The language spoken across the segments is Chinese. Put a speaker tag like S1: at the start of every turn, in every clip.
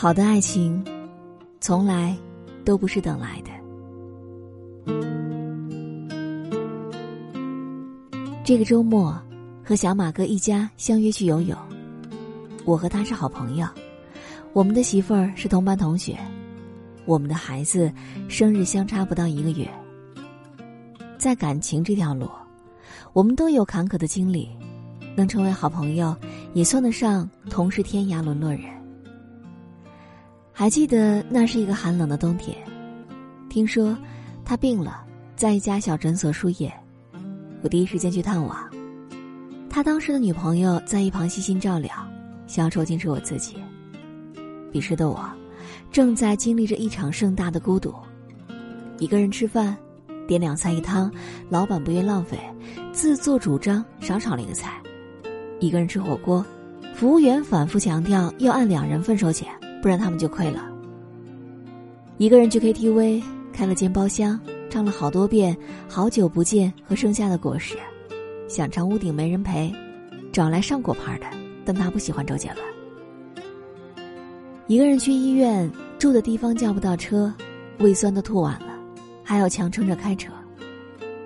S1: 好的爱情，从来都不是等来的。这个周末，和小马哥一家相约去游泳。我和他是好朋友，我们的媳妇儿是同班同学，我们的孩子生日相差不到一个月。在感情这条路，我们都有坎坷的经历，能成为好朋友，也算得上同是天涯沦落人。还记得那是一个寒冷的冬天，听说他病了，在一家小诊所输液，我第一时间去探望。他当时的女朋友在一旁悉心照料。小丑竟是我自己。彼时的我，正在经历着一场盛大的孤独。一个人吃饭，点两菜一汤，老板不愿浪费，自作主张少炒了一个菜。一个人吃火锅，服务员反复强调要按两人份收钱，不然他们就亏了。一个人去 KTV，开了间包厢，唱了好多遍《好久不见》和《盛夏的果实》，想唱《屋顶没人陪》，找来上过牌的。但他不喜欢周杰伦。一个人去医院，住的地方叫不到车，胃酸的吐完了，还要强撑着开车。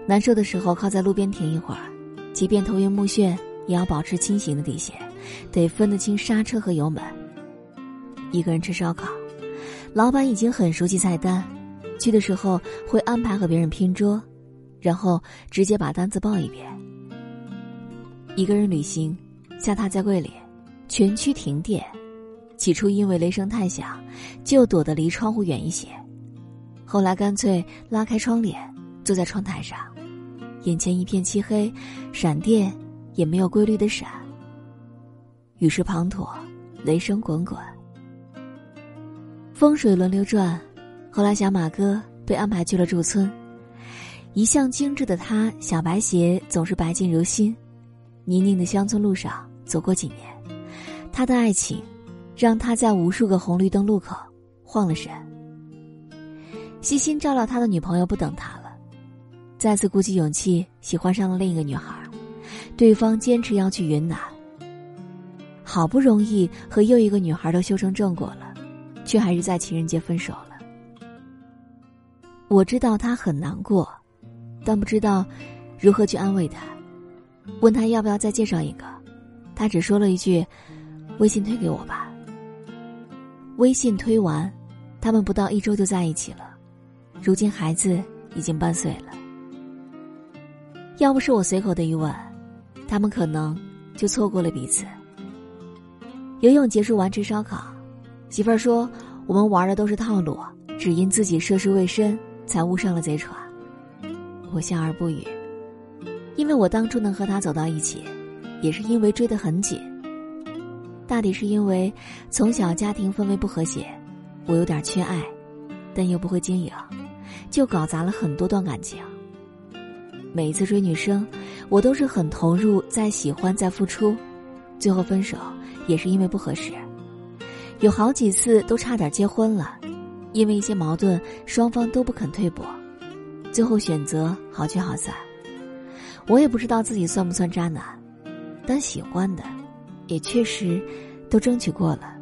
S1: 难受的时候靠在路边停一会儿，即便头晕目眩，也要保持清醒的底线，得分得清刹车和油门。一个人吃烧烤，老板已经很熟悉菜单，去的时候会安排和别人拼桌，然后直接把单子报一遍。一个人旅行。下榻在柜里，全区停电。起初因为雷声太响，就躲得离窗户远一些。后来干脆拉开窗帘，坐在窗台上，眼前一片漆黑，闪电也没有规律的闪。雨势滂沱，雷声滚滚，风水轮流转。后来小马哥被安排去了驻村，一向精致的他，小白鞋总是白净如新。泥泞的乡村路上。走过几年，他的爱情让他在无数个红绿灯路口晃了神。悉心照料他的女朋友不等他了，再次鼓起勇气喜欢上了另一个女孩，对方坚持要去云南。好不容易和又一个女孩都修成正果了，却还是在情人节分手了。我知道他很难过，但不知道如何去安慰他，问他要不要再介绍一个。他只说了一句：“微信推给我吧。”微信推完，他们不到一周就在一起了。如今孩子已经半岁了。要不是我随口的一问，他们可能就错过了彼此。游泳结束完吃烧烤，媳妇儿说：“我们玩的都是套路，只因自己涉世未深，才误上了贼船。”我笑而不语，因为我当初能和他走到一起。也是因为追得很紧，大抵是因为从小家庭氛围不和谐，我有点缺爱，但又不会经营，就搞砸了很多段感情。每一次追女生，我都是很投入，在喜欢，在付出，最后分手也是因为不合适，有好几次都差点结婚了，因为一些矛盾，双方都不肯退步，最后选择好聚好散。我也不知道自己算不算渣男。但喜欢的，也确实都争取过了。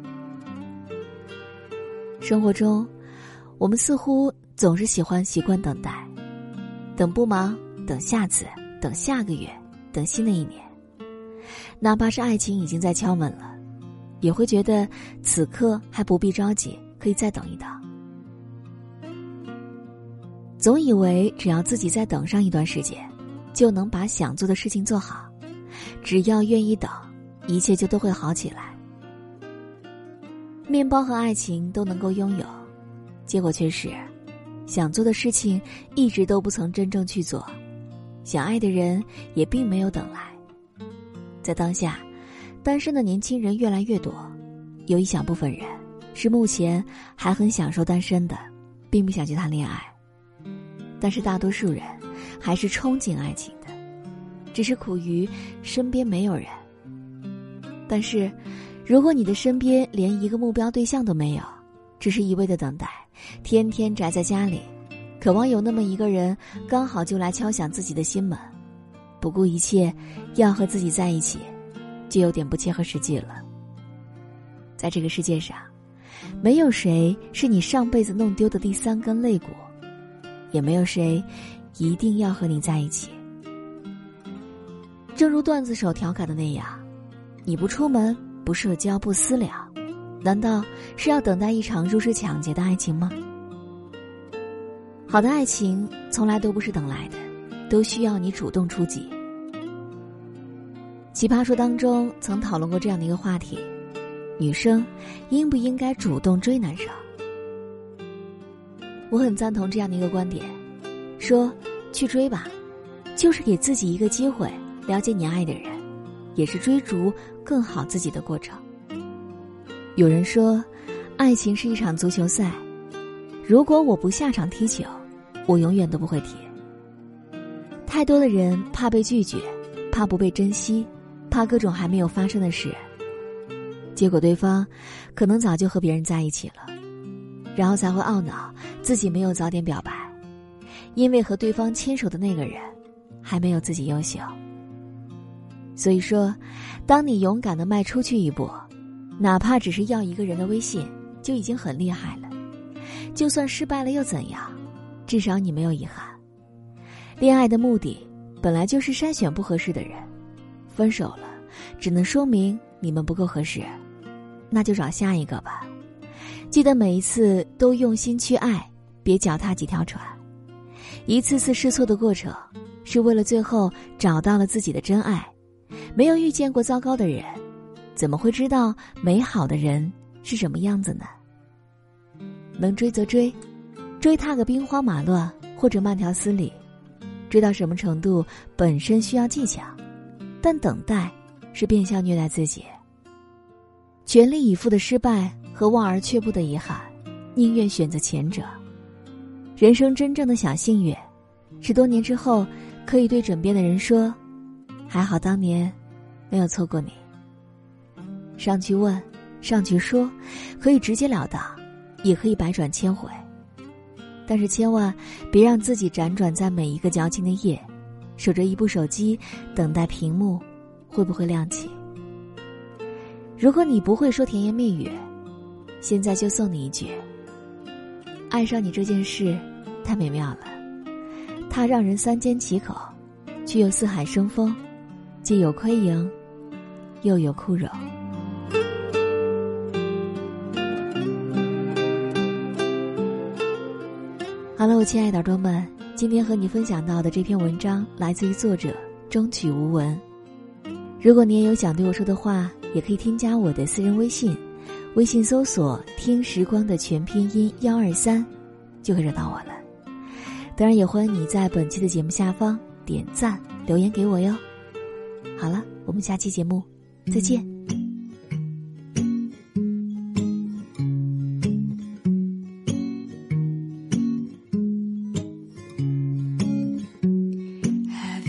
S1: 生活中，我们似乎总是喜欢习惯等待，等不忙，等下次，等下个月，等新的一年。哪怕是爱情已经在敲门了，也会觉得此刻还不必着急，可以再等一等。总以为只要自己再等上一段时间，就能把想做的事情做好。只要愿意等，一切就都会好起来。面包和爱情都能够拥有，结果却是，想做的事情一直都不曾真正去做，想爱的人也并没有等来。在当下，单身的年轻人越来越多，有一小部分人是目前还很享受单身的，并不想去谈恋爱，但是大多数人还是憧憬爱情的。只是苦于身边没有人。但是，如果你的身边连一个目标对象都没有，只是一味的等待，天天宅在家里，渴望有那么一个人刚好就来敲响自己的心门，不顾一切要和自己在一起，就有点不切合实际了。在这个世界上，没有谁是你上辈子弄丢的第三根肋骨，也没有谁一定要和你在一起。正如段子手调侃的那样，你不出门，不社交，不私聊，难道是要等待一场入室抢劫的爱情吗？好的爱情从来都不是等来的，都需要你主动出击。奇葩说当中曾讨论过这样的一个话题：女生应不应该主动追男生？我很赞同这样的一个观点，说去追吧，就是给自己一个机会了解你爱的人，也是追逐更好自己的过程。有人说，爱情是一场足球赛，如果我不下场踢球。我永远都不会踢。太多的人怕被拒绝，怕不被珍惜，怕各种还没有发生的事。结果对方可能早就和别人在一起了，然后才会懊恼自己没有早点表白，因为和对方牵手的那个人还没有自己优秀。所以说，当你勇敢的迈出去一步，哪怕只是要一个人的微信，就已经很厉害了。就算失败了又怎样？至少你没有遗憾。恋爱的目的本来就是筛选不合适的人，分手了，只能说明你们不够合适，那就找下一个吧。记得每一次都用心去爱，别脚踏几条船。一次次试错的过程，是为了最后找到了自己的真爱。没有遇见过糟糕的人，怎么会知道美好的人是什么样子呢？能追则追。追他个兵荒马乱或者慢条斯理，追到什么程度本身需要技巧，但等待是变相虐待自己。全力以赴的失败和望而却步的遗憾，宁愿选择前者。人生真正的小幸运，是多年之后可以对枕边的人说：“还好当年没有错过你。”上去问，上去说，可以直截了当，也可以百转千回。但是千万别让自己辗转在每一个矫情的夜，守着一部手机，等待屏幕会不会亮起。如果你不会说甜言蜜语，现在就送你一句：爱上你这件事太美妙了，它让人三缄其口，却又四海生风，既有亏盈，又有枯荣。好了，我亲爱的耳朵们，今天和你分享到的这篇文章来自于作者中曲无闻。如果你也有想对我说的话，也可以添加我的私人微信，微信搜索“听时光”的全拼音幺二三，就会找到我了。当然，也欢迎你在本期的节目下方点赞留言给我哟。好了，我们下期节目再见。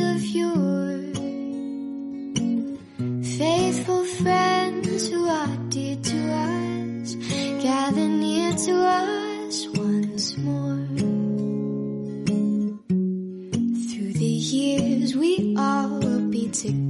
S2: of yore. Faithful friends who are dear to us, gather near to us once more. Through the years we all will be together